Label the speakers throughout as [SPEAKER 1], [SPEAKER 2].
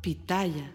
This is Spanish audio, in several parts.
[SPEAKER 1] Pitaya.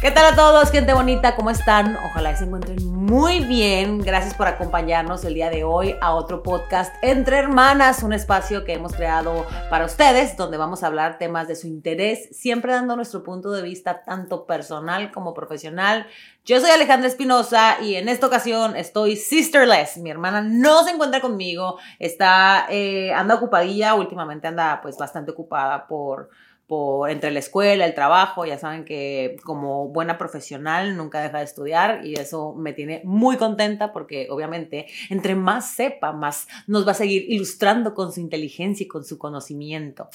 [SPEAKER 2] ¿Qué tal a todos, gente bonita? ¿Cómo están? Ojalá se encuentren muy bien. Gracias por acompañarnos el día de hoy a otro podcast Entre Hermanas, un espacio que hemos creado para ustedes, donde vamos a hablar temas de su interés, siempre dando nuestro punto de vista tanto personal como profesional. Yo soy Alejandra Espinosa y en esta ocasión estoy sisterless. Mi hermana no se encuentra conmigo, está, eh, anda ocupadilla, últimamente anda pues bastante ocupada por por, entre la escuela, el trabajo, ya saben que como buena profesional nunca deja de estudiar y eso me tiene muy contenta porque obviamente entre más sepa, más nos va a seguir ilustrando con su inteligencia y con su conocimiento.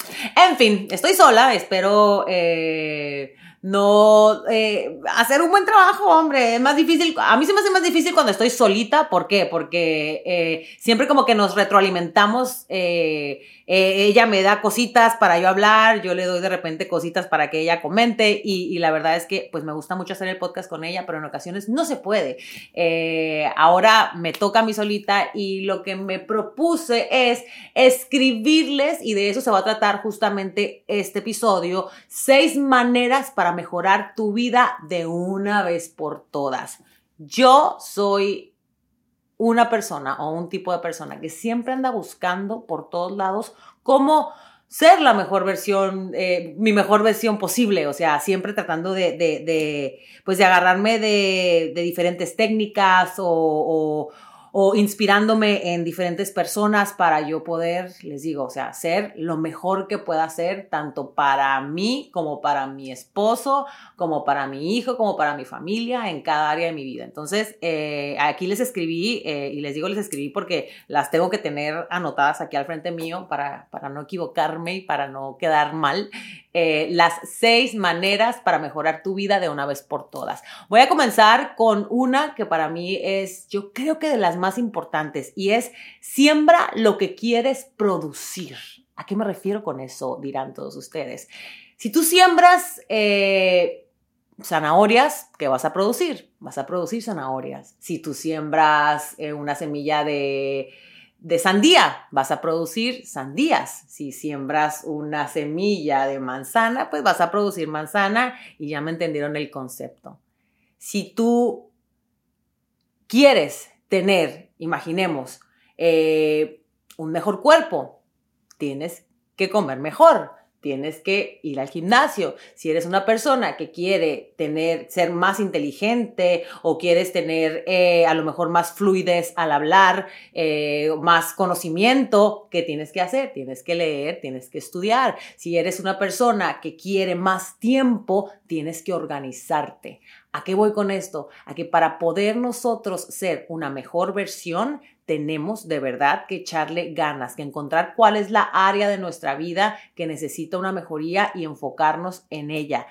[SPEAKER 2] En fin, estoy sola, espero eh, no eh, hacer un buen trabajo, hombre, es más difícil, a mí se me hace más difícil cuando estoy solita, ¿por qué? Porque eh, siempre como que nos retroalimentamos, eh, ella me da cositas para yo hablar, yo le doy de repente cositas para que ella comente y, la verdad es que pues me gusta mucho hacer el podcast con ella, pero en ocasiones no se puede. ahora me toca a mí solita y lo que me propuse es escribirles y de eso se va a tratar justamente este episodio, seis maneras para mejorar tu vida de una vez por todas. Yo soy una persona o un tipo de persona que siempre anda buscando por todos lados cómo ser la mejor versión, eh, mi mejor versión posible, o sea, siempre tratando de, pues de agarrarme de, diferentes técnicas o inspirándome en diferentes personas para yo poder, les digo, o sea, ser lo mejor que pueda ser, tanto para mí como para mi esposo, como para mi hijo, como para mi familia, en cada área de mi vida. Entonces, eh, aquí les escribí, eh, y les digo, les escribí porque las tengo que tener anotadas aquí al frente mío para, para no equivocarme y para no quedar mal. Eh, las seis maneras para mejorar tu vida de una vez por todas. Voy a comenzar con una que para mí es, yo creo que de las más importantes, y es siembra lo que quieres producir. ¿A qué me refiero con eso? Dirán todos ustedes. Si tú siembras eh, zanahorias, ¿qué vas a producir? Vas a producir zanahorias. Si tú siembras eh, una semilla de de sandía, vas a producir sandías. Si siembras una semilla de manzana, pues vas a producir manzana y ya me entendieron el concepto. Si tú quieres tener, imaginemos, eh, un mejor cuerpo, tienes que comer mejor tienes que ir al gimnasio. Si eres una persona que quiere tener, ser más inteligente o quieres tener eh, a lo mejor más fluidez al hablar, eh, más conocimiento, ¿qué tienes que hacer? Tienes que leer, tienes que estudiar. Si eres una persona que quiere más tiempo, tienes que organizarte. ¿A qué voy con esto? A que para poder nosotros ser una mejor versión, tenemos de verdad que echarle ganas, que encontrar cuál es la área de nuestra vida que necesita una mejoría y enfocarnos en ella.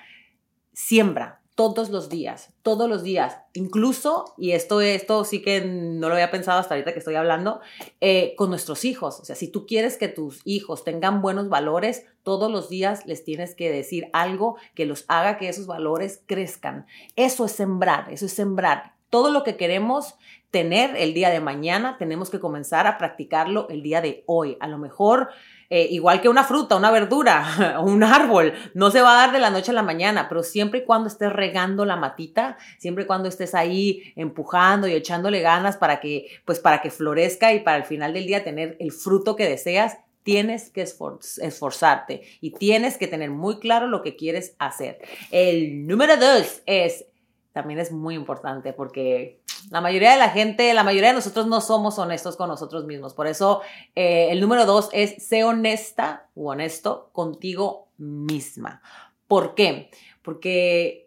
[SPEAKER 2] Siembra todos los días, todos los días, incluso, y esto, esto sí que no lo había pensado hasta ahorita que estoy hablando, eh, con nuestros hijos. O sea, si tú quieres que tus hijos tengan buenos valores, todos los días les tienes que decir algo que los haga que esos valores crezcan. Eso es sembrar, eso es sembrar. Todo lo que queremos tener el día de mañana, tenemos que comenzar a practicarlo el día de hoy. A lo mejor, eh, igual que una fruta, una verdura, un árbol, no se va a dar de la noche a la mañana, pero siempre y cuando estés regando la matita, siempre y cuando estés ahí empujando y echándole ganas para que, pues para que florezca y para el final del día tener el fruto que deseas, tienes que esforzarte y tienes que tener muy claro lo que quieres hacer. El número dos es, también es muy importante porque la mayoría de la gente, la mayoría de nosotros no somos honestos con nosotros mismos. Por eso eh, el número dos es sé honesta o honesto contigo misma. ¿Por qué? Porque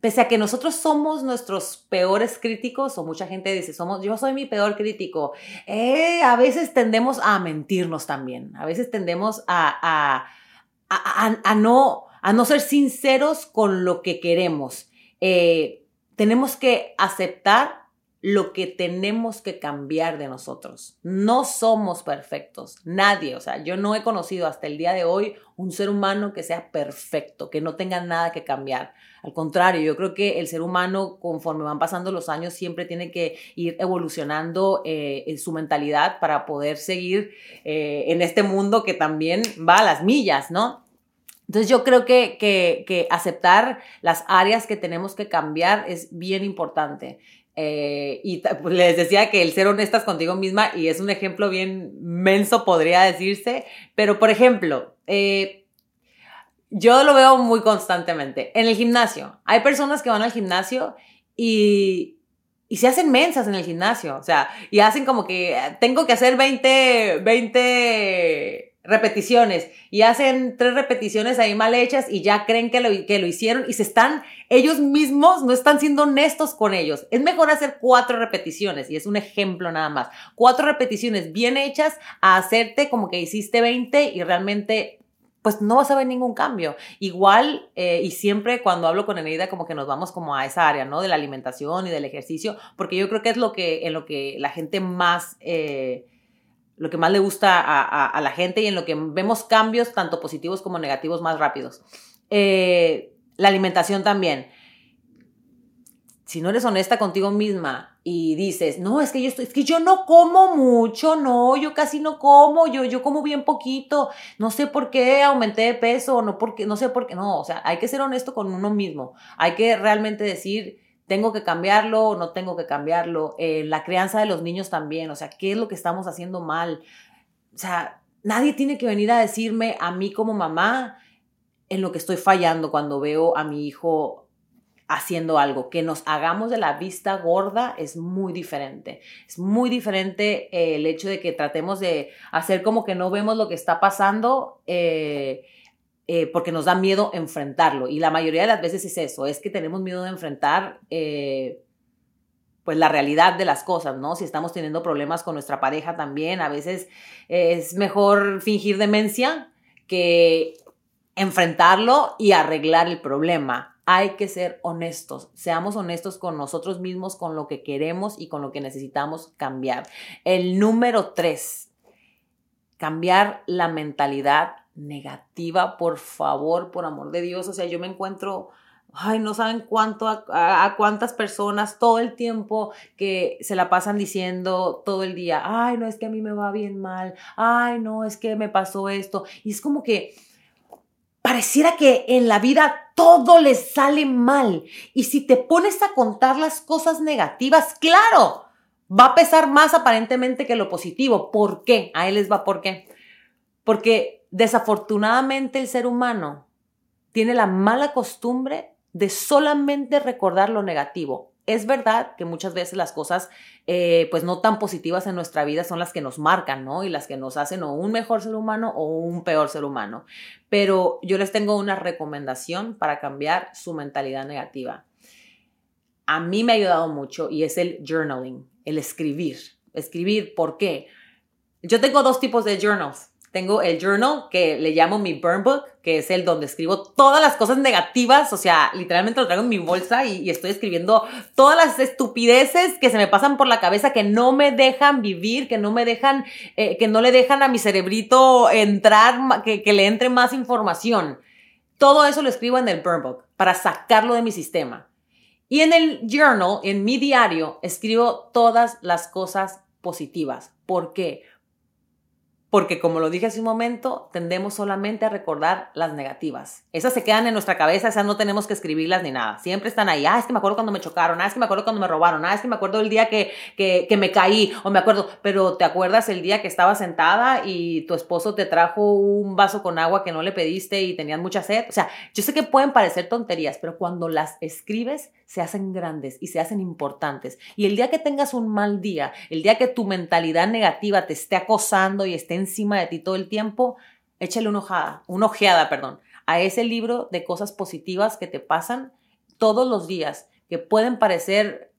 [SPEAKER 2] pese a que nosotros somos nuestros peores críticos, o mucha gente dice, somos, yo soy mi peor crítico, eh, a veces tendemos a mentirnos también, a veces tendemos a, a, no, a no ser sinceros con lo que queremos. Eh, tenemos que aceptar lo que tenemos que cambiar de nosotros. No somos perfectos, nadie, o sea, yo no he conocido hasta el día de hoy un ser humano que sea perfecto, que no tenga nada que cambiar. Al contrario, yo creo que el ser humano, conforme van pasando los años, siempre tiene que ir evolucionando eh, en su mentalidad para poder seguir eh, en este mundo que también va a las millas, ¿no? Entonces yo creo que, que, aceptar las áreas que tenemos que cambiar es bien importante. Eh, y pues, les decía que el ser honestas contigo misma, y es un ejemplo bien menso, podría decirse, pero por ejemplo, eh, yo lo veo muy constantemente. En el gimnasio, hay personas que van al gimnasio y, y se hacen mensas en el gimnasio, o sea, y hacen como que tengo que hacer 20, 20 repeticiones y hacen tres repeticiones ahí mal hechas y ya creen que lo, que lo hicieron y se están, ellos mismos no están siendo honestos con ellos. Es mejor hacer cuatro repeticiones y es un ejemplo nada más. Cuatro repeticiones bien hechas a hacerte como que hiciste 20 y realmente pues no vas a ver ningún cambio. Igual, eh, y siempre cuando hablo con Eneida, como que nos vamos como a esa área, ¿no? De la alimentación y del ejercicio, porque yo creo que es lo que, en lo que la gente más... Eh, lo que más le gusta a, la gente y en lo que vemos cambios tanto positivos como negativos más rápidos. Eh, la alimentación también. Si no eres honesta contigo misma y dices, no, es que yo estoy, es que yo no como mucho, no, yo casi no como, yo, yo como bien poquito, no sé por qué aumenté de peso, no, porque, no sé por qué, no, o sea, hay que ser honesto con uno mismo, hay que realmente decir, tengo que cambiarlo o no tengo que cambiarlo. Eh, la crianza de los niños también, o sea, ¿qué es lo que estamos haciendo mal? O sea, nadie tiene que venir a decirme a mí como mamá en lo que estoy fallando cuando veo a mi hijo haciendo algo. Que nos hagamos de la vista gorda es muy diferente. Es muy diferente eh, el hecho de que tratemos de hacer como que no vemos lo que está pasando. Eh, eh, porque nos da miedo enfrentarlo. Y la mayoría de las veces es eso, es que tenemos miedo de enfrentar eh, pues la realidad de las cosas, ¿no? Si estamos teniendo problemas con nuestra pareja también, a veces es mejor fingir demencia que enfrentarlo y arreglar el problema. Hay que ser honestos, seamos honestos con nosotros mismos, con lo que queremos y con lo que necesitamos cambiar. El número tres, cambiar la mentalidad negativa, por favor, por amor de Dios. O sea, yo me encuentro, ay, no saben cuánto, a, cuántas personas todo el tiempo que se la pasan diciendo todo el día, ay, no, es que a mí me va bien mal, ay, no, es que me pasó esto. Y es como que pareciera que en la vida todo les sale mal. Y si te pones a contar las cosas negativas, claro, va a pesar más aparentemente que lo positivo. ¿Por qué? A él les va por qué. Porque Desafortunadamente el ser humano tiene la mala costumbre de solamente recordar lo negativo. Es verdad que muchas veces las cosas, eh, pues no tan positivas en nuestra vida son las que nos marcan, ¿no? Y las que nos hacen o un mejor ser humano o un peor ser humano. Pero yo les tengo una recomendación para cambiar su mentalidad negativa. A mí me ha ayudado mucho y es el journaling, el escribir. Escribir, ¿por qué? Yo tengo dos tipos de journals. Tengo el journal que le llamo mi burn book, que es el donde escribo todas las cosas negativas, o sea, literalmente lo traigo en mi bolsa y, estoy escribiendo todas las estupideces que se me pasan por la cabeza, que no me dejan vivir, que no me dejan, eh, que no le dejan a mi cerebrito entrar, que, que le entre más información. Todo eso lo escribo en el burn book para sacarlo de mi sistema. Y en el journal, en mi diario, escribo todas las cosas positivas. ¿Por qué? Porque como lo dije hace un momento, tendemos solamente a recordar las negativas. Esas se quedan en nuestra cabeza, esas no tenemos que escribirlas ni nada. Siempre están ahí. Ah, es que me acuerdo cuando me chocaron, ah, es que me acuerdo cuando me robaron, ah, es que me acuerdo el día que, que, que me caí, o me acuerdo, pero ¿te acuerdas el día que estaba sentada y tu esposo te trajo un vaso con agua que no le pediste y tenías mucha sed? O sea, yo sé que pueden parecer tonterías, pero cuando las escribes, se hacen grandes y se hacen importantes. Y el día que tengas un mal día, el día que tu mentalidad negativa te esté acosando y esté encima de ti todo el tiempo, échale una ojada, una ojeada, perdón, a ese libro de cosas positivas que te pasan todos los días, que pueden parecer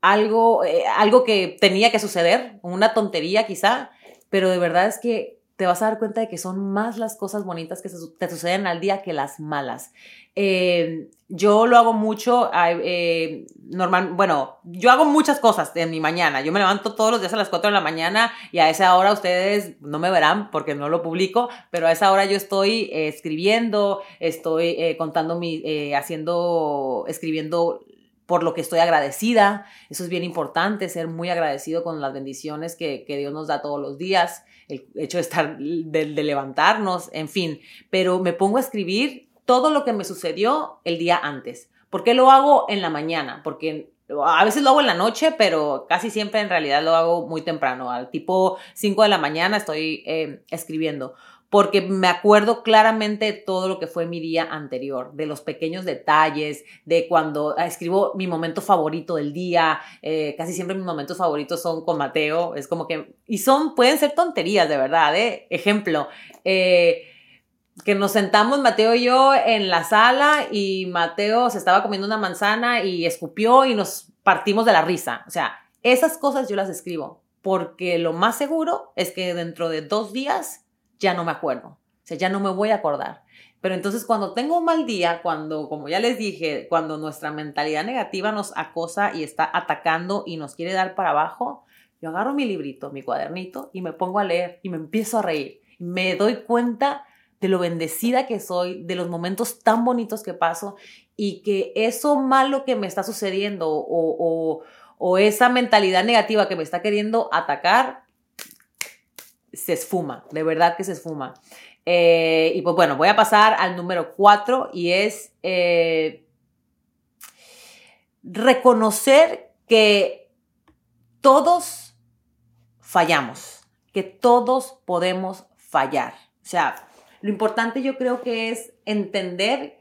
[SPEAKER 2] algo, eh, algo que tenía que suceder, una tontería quizá, pero de verdad es que te vas a dar cuenta de que son más las cosas bonitas que te suceden al día que las malas. Eh, yo lo hago mucho, eh, normal, bueno, yo hago muchas cosas en mi mañana. Yo me levanto todos los días a las 4 de la mañana y a esa hora ustedes no me verán porque no lo publico, pero a esa hora yo estoy eh, escribiendo, estoy contando mi, haciendo, escribiendo por lo que estoy agradecida. Eso es bien importante, ser muy agradecido con las bendiciones que, que Dios nos da todos los días, el hecho de estar, de, levantarnos, en fin. Pero me pongo a escribir todo lo que me sucedió el día antes. ¿Por qué lo hago en la mañana? Porque a veces lo hago en la noche, pero casi siempre en realidad lo hago muy temprano. Al tipo 5 de la mañana estoy eh, escribiendo porque me acuerdo claramente de todo lo que fue mi día anterior, de los pequeños detalles, de cuando ah, escribo mi momento favorito del día, eh, casi siempre mis momentos favoritos son con Mateo, es como que, y son, pueden ser tonterías, de verdad, ¿eh? Ejemplo, eh, que nos sentamos Mateo y yo en la sala y Mateo se estaba comiendo una manzana y escupió y nos partimos de la risa. O sea, esas cosas yo las escribo porque lo más seguro es que dentro de dos días ya no me acuerdo. O sea, ya no me voy a acordar. Pero entonces cuando tengo un mal día, cuando, como ya les dije, cuando nuestra mentalidad negativa nos acosa y está atacando y nos quiere dar para abajo, yo agarro mi librito, mi cuadernito y me pongo a leer y me empiezo a reír. Me doy cuenta de lo bendecida que soy, de los momentos tan bonitos que paso y que eso malo que me está sucediendo o, esa mentalidad negativa que me está queriendo atacar, se esfuma, de verdad que se esfuma. Eh, y pues bueno, voy a pasar al número cuatro y es eh, reconocer que todos fallamos, que todos podemos fallar. O sea, lo importante yo creo que es entender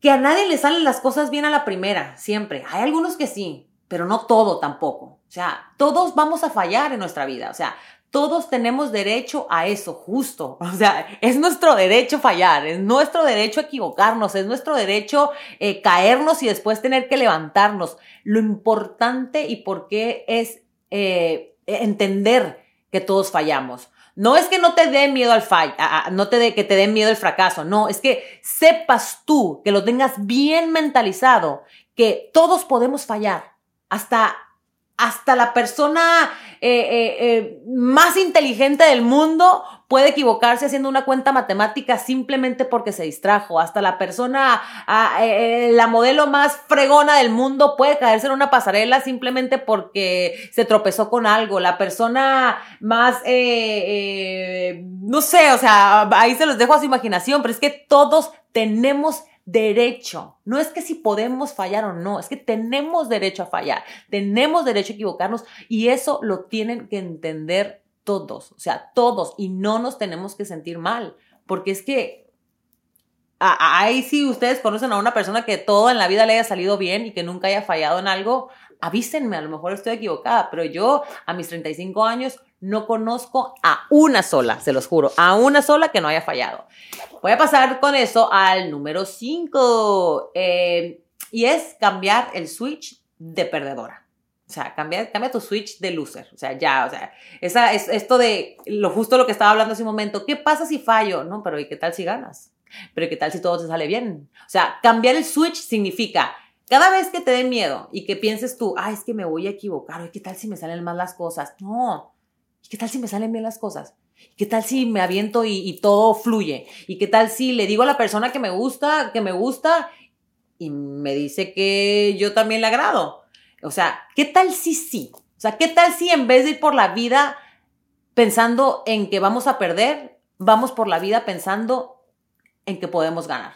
[SPEAKER 2] que a nadie le salen las cosas bien a la primera, siempre. Hay algunos que sí, pero no todo tampoco. O sea, todos vamos a fallar en nuestra vida. O sea, todos tenemos derecho a eso, justo. O sea, es nuestro derecho fallar, es nuestro derecho equivocarnos, es nuestro derecho eh, caernos y después tener que levantarnos. Lo importante y por qué es eh, entender que todos fallamos. No es que no te dé miedo al fallo, no te que te dé miedo el fracaso, no, es que sepas tú, que lo tengas bien mentalizado, que todos podemos fallar, hasta hasta la persona eh, eh, eh, más inteligente del mundo puede equivocarse haciendo una cuenta matemática simplemente porque se distrajo. Hasta la persona, ah, la modelo más fregona del mundo puede caerse en una pasarela simplemente porque se tropezó con algo. La persona más, no sé, o sea, ahí se los dejo a su imaginación, pero es que todos tenemos derecho. No es que si podemos fallar o no, es que tenemos derecho a fallar, tenemos derecho a equivocarnos y eso lo tienen que entender todos, o sea, todos, y no nos tenemos que sentir mal, porque es que ahí si ustedes conocen a una persona que todo en la vida le haya salido bien y que nunca haya fallado en algo, avísenme, a lo mejor estoy equivocada, pero yo a mis 35 años no conozco a una sola, se los juro, a una sola que no haya fallado. Voy a pasar con eso al número 5 eh, y es cambiar el switch de perdedora. O sea, cambia, cambia tu switch de loser. O sea, ya, o sea, es esto de lo justo lo que estaba hablando hace un momento. ¿Qué pasa si fallo? No, pero ¿y qué tal si ganas? Pero ¿qué tal si todo te sale bien? O sea, cambiar el switch significa cada vez que te dé miedo y que pienses tú, ah, es que me voy a equivocar, ¿qué tal si me salen mal las cosas? No, ¿qué tal si me salen bien las cosas? ¿Qué tal si me aviento y, todo fluye? ¿Y qué tal si le digo a la persona que me gusta, que me gusta y me dice que yo también le agrado? O sea, ¿qué tal si sí? O sea, ¿qué tal si en vez de ir por la vida pensando en que vamos a perder, vamos por la vida pensando en que podemos ganar?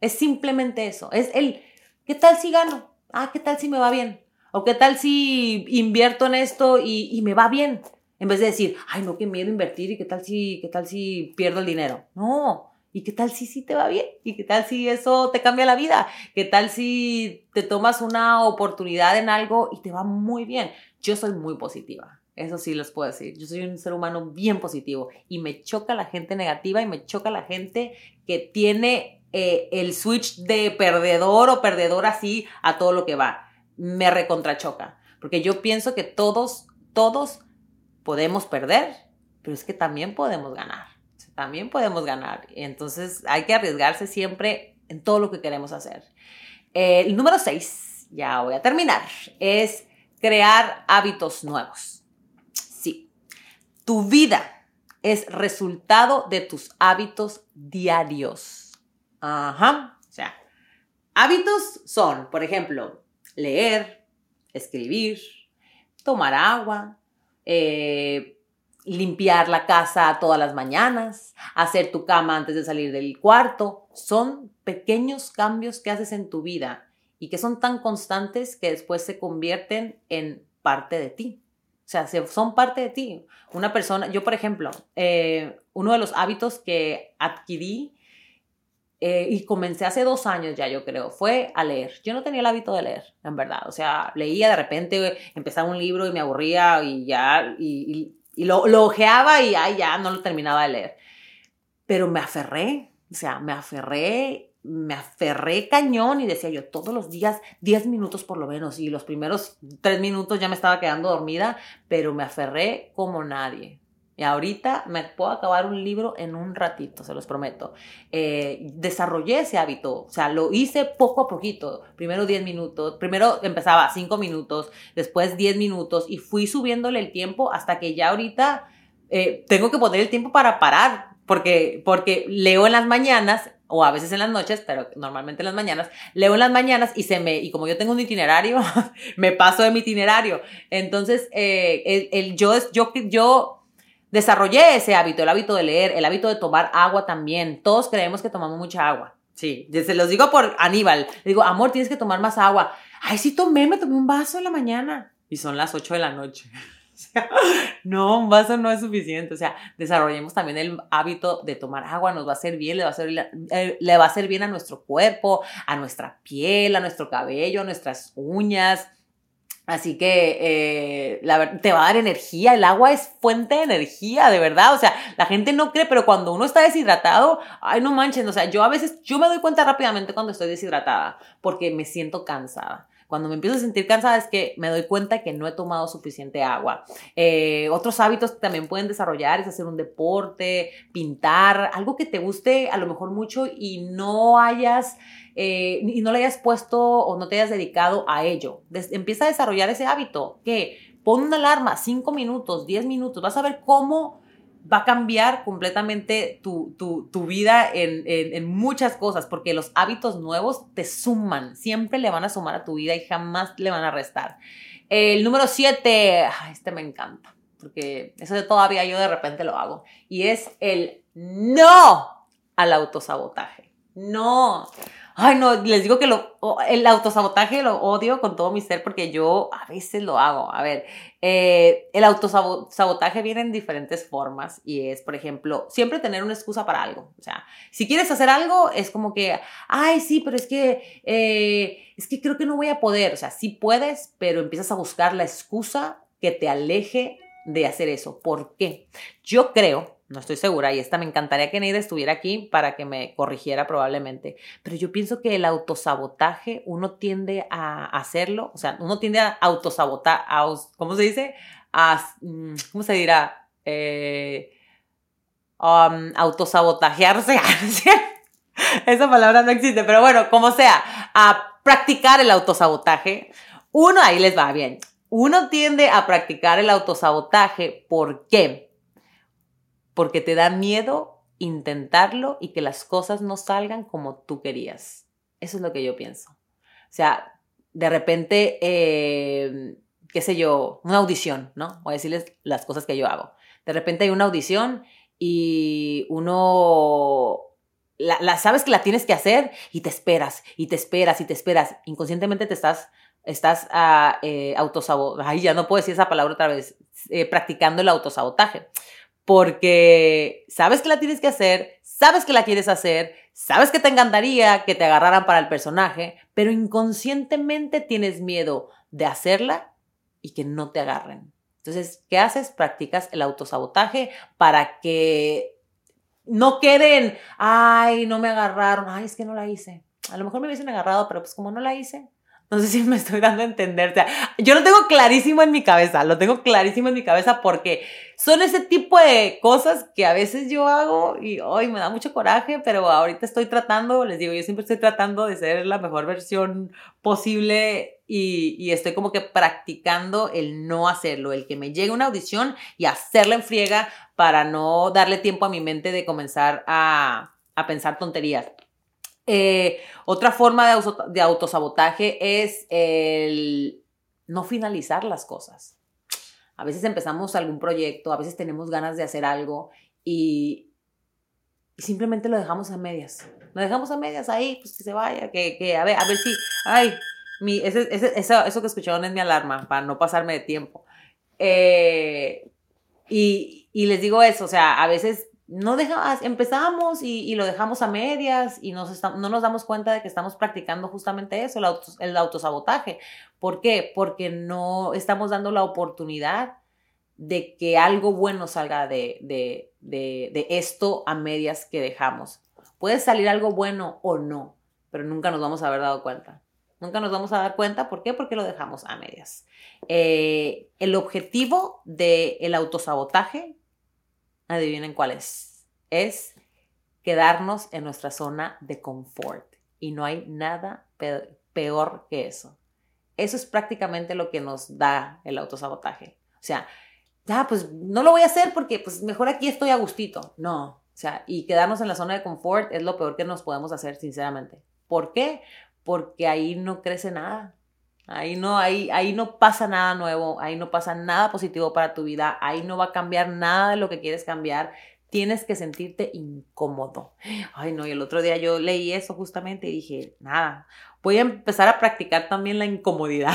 [SPEAKER 2] Es simplemente eso. Es el, ¿qué tal si gano? Ah, ¿qué tal si me va bien? ¿O qué tal si invierto en esto y, y me va bien? En vez de decir, ay, no, qué miedo invertir y qué tal si, qué tal si pierdo el dinero. No. ¿Y qué tal si sí te va bien? ¿Y qué tal si eso te cambia la vida? ¿Qué tal si te tomas una oportunidad en algo y te va muy bien? Yo soy muy positiva. Eso sí les puedo decir. Yo soy un ser humano bien positivo y me choca la gente negativa y me choca la gente que tiene eh, el switch de perdedor o perdedor así a todo lo que va. Me recontrachoca. Porque yo pienso que todos, todos podemos perder pero es que también podemos ganar, también podemos ganar. Entonces hay que arriesgarse siempre en todo lo que queremos hacer. El número seis, ya voy a terminar, es crear hábitos nuevos. Sí, tu vida es resultado de tus hábitos diarios. Ajá, o sea, hábitos son, por ejemplo, leer, escribir, tomar agua, eh, limpiar la casa todas las mañanas, hacer tu cama antes de salir del cuarto. Son pequeños cambios que haces en tu vida y que son tan constantes que después se convierten en parte de ti. O sea, son parte de ti. Una persona, yo por ejemplo, eh, uno de los hábitos que adquirí eh, y comencé hace dos años ya, yo creo, fue a leer. Yo no tenía el hábito de leer, en verdad. O sea, leía de repente, empezaba un libro y me aburría y ya, y, lo, lo, ojeaba y ay, ya no lo terminaba de leer. Pero me aferré, o sea, me aferré, me aferré cañón y decía yo todos los días 10 minutos por lo menos. Y los primeros 3 minutos ya me estaba quedando dormida, pero me aferré como nadie. Y ahorita me puedo acabar un libro en un ratito, se los prometo. Eh, desarrollé ese hábito, o sea, lo hice poco a poquito. Primero 10 minutos, primero empezaba 5 minutos, después 10 minutos y fui subiéndole el tiempo hasta que ya ahorita eh, tengo que poner el tiempo para parar, porque, porque leo en las mañanas o a veces en las noches, pero normalmente en las mañanas, leo en las mañanas y se me, y como yo tengo un itinerario, me paso de mi itinerario. Entonces, eh, el, el, yo, yo, yo desarrollé ese hábito, el hábito de leer, el hábito de tomar agua también. Todos creemos que tomamos mucha agua. Sí, se los digo por Aníbal. Le digo, amor, tienes que tomar más agua. Ay, sí tomé, me tomé un vaso en la mañana. Y son las 8 de la noche. no, un vaso no es suficiente. O sea, desarrollemos también el hábito de tomar agua, nos va a hacer bien, le va a eh, le va a hacer bien a nuestro cuerpo, a nuestra piel, a nuestro cabello, a nuestras uñas. Así que eh, la, te va a dar energía. El agua es fuente de energía, de verdad. O sea, la gente no cree, pero cuando uno está deshidratado, ay, no manchen. O sea, yo a veces, yo me doy cuenta rápidamente cuando estoy deshidratada, porque me siento cansada. Cuando me empiezo a sentir cansada es que me doy cuenta que no he tomado suficiente agua. Eh, otros hábitos que también pueden desarrollar es hacer un deporte, pintar, algo que te guste a lo mejor mucho y no hayas eh, y no le hayas puesto o no te hayas dedicado a ello. empieza a desarrollar ese hábito que pon una alarma, 5 minutos, 10 minutos, vas a ver cómo va a cambiar completamente tu, vida en, en, muchas cosas, porque los hábitos nuevos te suman, siempre le van a sumar a tu vida y jamás le van a restar. El número 7, este me encanta, porque eso de todavía yo de repente lo hago, y es el no al autosabotaje. No. Ay, no, les digo que lo, el autosabotaje lo odio con todo mi ser porque yo a veces lo hago. A ver, eh, el autosabotaje viene en diferentes formas y es, por ejemplo, siempre tener una excusa para algo. O sea, si quieres hacer algo, es como que, ay, sí, pero es que, eh, es que creo que no voy a poder. O sea, sí puedes, pero empiezas a buscar la excusa que te aleje de hacer eso. ¿Por qué? Yo creo no estoy segura y esta me encantaría que Neida estuviera aquí para que me corrigiera probablemente, pero yo pienso que el autosabotaje uno tiende a hacerlo, o sea, uno tiende a autosabotar, ¿cómo se dice? A, mm, ¿Cómo se dirá? Eh, um, autosabotajearse. Esa palabra no existe, pero bueno, como sea, a practicar el autosabotaje. Uno, ahí les va bien. Uno tiende a practicar el autosabotaje. ¿Por qué? Porque te da miedo intentarlo y que las cosas no salgan como tú querías. Eso es lo que yo pienso. O sea, de repente, eh, qué sé yo, una audición, ¿no? Voy a decirles las cosas que yo hago. De repente hay una audición y uno la, sabes que la tienes que hacer y te esperas y te esperas y te esperas. Inconscientemente te estás, estás uh, Ay, ya no puedo decir esa palabra otra vez. Eh, practicando el autosabotaje porque sabes que la tienes que hacer, sabes que la quieres hacer, sabes que te encantaría que te agarraran para el personaje, pero inconscientemente tienes miedo de hacerla y que no te agarren. Entonces, ¿qué haces? Practicas el autosabotaje para que no queden, ay, no me agarraron, ay, es que no la hice. A lo mejor me hubiesen agarrado, pero pues como no la hice, No sé si me estoy dando a entender. O sea, yo lo tengo clarísimo en mi cabeza, lo tengo clarísimo en mi cabeza porque son ese tipo de cosas que a veces yo hago y hoy me da mucho coraje, pero ahorita estoy tratando, les digo, yo siempre estoy tratando de ser la mejor versión posible y, estoy como que practicando el no hacerlo, el que me llegue una audición y hacerla en friega para no darle tiempo a mi mente de comenzar a, a pensar tonterías. Eh, otra forma de, autosabotaje es el no finalizar las cosas. A veces empezamos algún proyecto, a veces tenemos ganas de hacer algo y, simplemente lo dejamos a medias. Lo dejamos a medias ahí, pues que se vaya, que, a ver, a ver si, ay, mi, ese, eso, eso, que escucharon es mi alarma, para no pasarme de tiempo. Eh, y les digo eso, o sea, a veces no dejamos, empezamos y, lo dejamos a medias y nos no nos damos cuenta de que estamos practicando justamente eso, el, autosabotaje. ¿Por qué? Porque no estamos dando la oportunidad de que algo bueno salga de, de, esto a medias que dejamos. Puede salir algo bueno o no, pero nunca nos vamos a haber dado cuenta. Nunca nos vamos a dar cuenta. ¿Por qué? Porque lo dejamos a medias. Eh, el objetivo del autosabotaje adivinen cuál es. Es quedarnos en nuestra zona de confort. Y no hay nada peor que eso. Eso es prácticamente lo que nos da el autosabotaje. O sea, ya, pues no lo voy a hacer porque pues mejor aquí estoy a gustito. No, o sea, y quedarnos en la zona de confort es lo peor que nos podemos hacer, sinceramente. ¿Por qué? Porque ahí no crece nada. Ahí no, ahí, ahí no pasa nada nuevo, ahí no pasa nada positivo para tu vida, ahí no va a cambiar nada de lo que quieres cambiar. Tienes que sentirte incómodo. Ay, no, y el otro día yo leí eso justamente y dije, nada, voy a empezar a practicar también la incomodidad.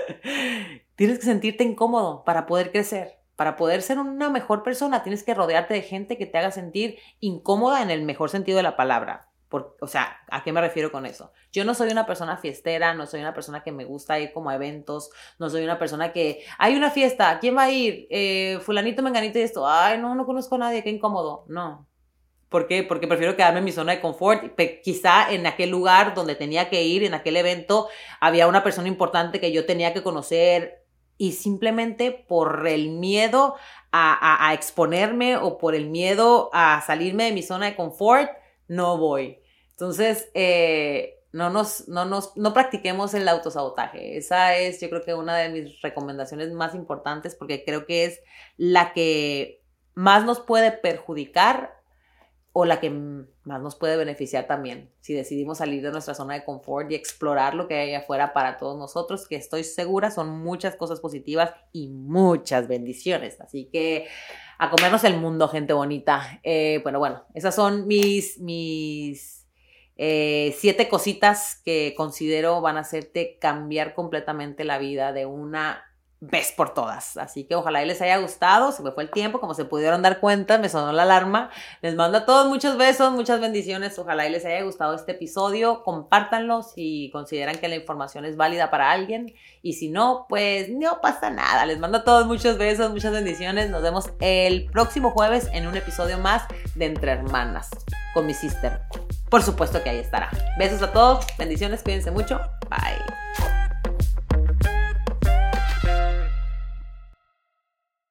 [SPEAKER 2] tienes que sentirte incómodo para poder crecer. Para poder ser una mejor persona, tienes que rodearte de gente que te haga sentir incómoda en el mejor sentido de la palabra o sea, ¿a qué me refiero con eso? Yo no soy una persona fiestera, no soy una persona que me gusta ir como a eventos, no soy una persona que, hay una fiesta, ¿quién va a ir? Eh, fulanito, menganito y esto, ay, no, no conozco a nadie, qué incómodo. No. ¿Por qué? Porque prefiero quedarme en mi zona de confort. Quizá en aquel lugar donde tenía que ir, en aquel evento, había una persona importante que yo tenía que conocer y simplemente por el miedo a exponerme o por el miedo a salirme de mi zona de confort, no voy. Entonces, eh, no nos, no nos, no practiquemos el autosabotaje. Esa es, yo creo que una de mis recomendaciones más importantes porque creo que es la que más nos puede perjudicar o la que más nos puede beneficiar también si decidimos salir de nuestra zona de confort y explorar lo que hay afuera para todos nosotros, que estoy segura son muchas cosas positivas y muchas bendiciones. Así que a comernos el mundo, gente bonita. Eh, bueno, bueno, esas son mis, mis eh, siete cositas que considero van a hacerte cambiar completamente la vida de una vez por todas. Así que ojalá les haya gustado. Se me fue el tiempo, como se pudieron dar cuenta, me sonó la alarma. Les mando a todos muchos besos, muchas bendiciones. Ojalá les haya gustado este episodio. Compártanlo si consideran que la información es válida para alguien. Y si no, pues no pasa nada. Les mando a todos muchos besos, muchas bendiciones. Nos vemos el próximo jueves en un episodio más de Entre Hermanas con mi sister por supuesto que ahí estará. Besos a todos, bendiciones, cuídense mucho, bye.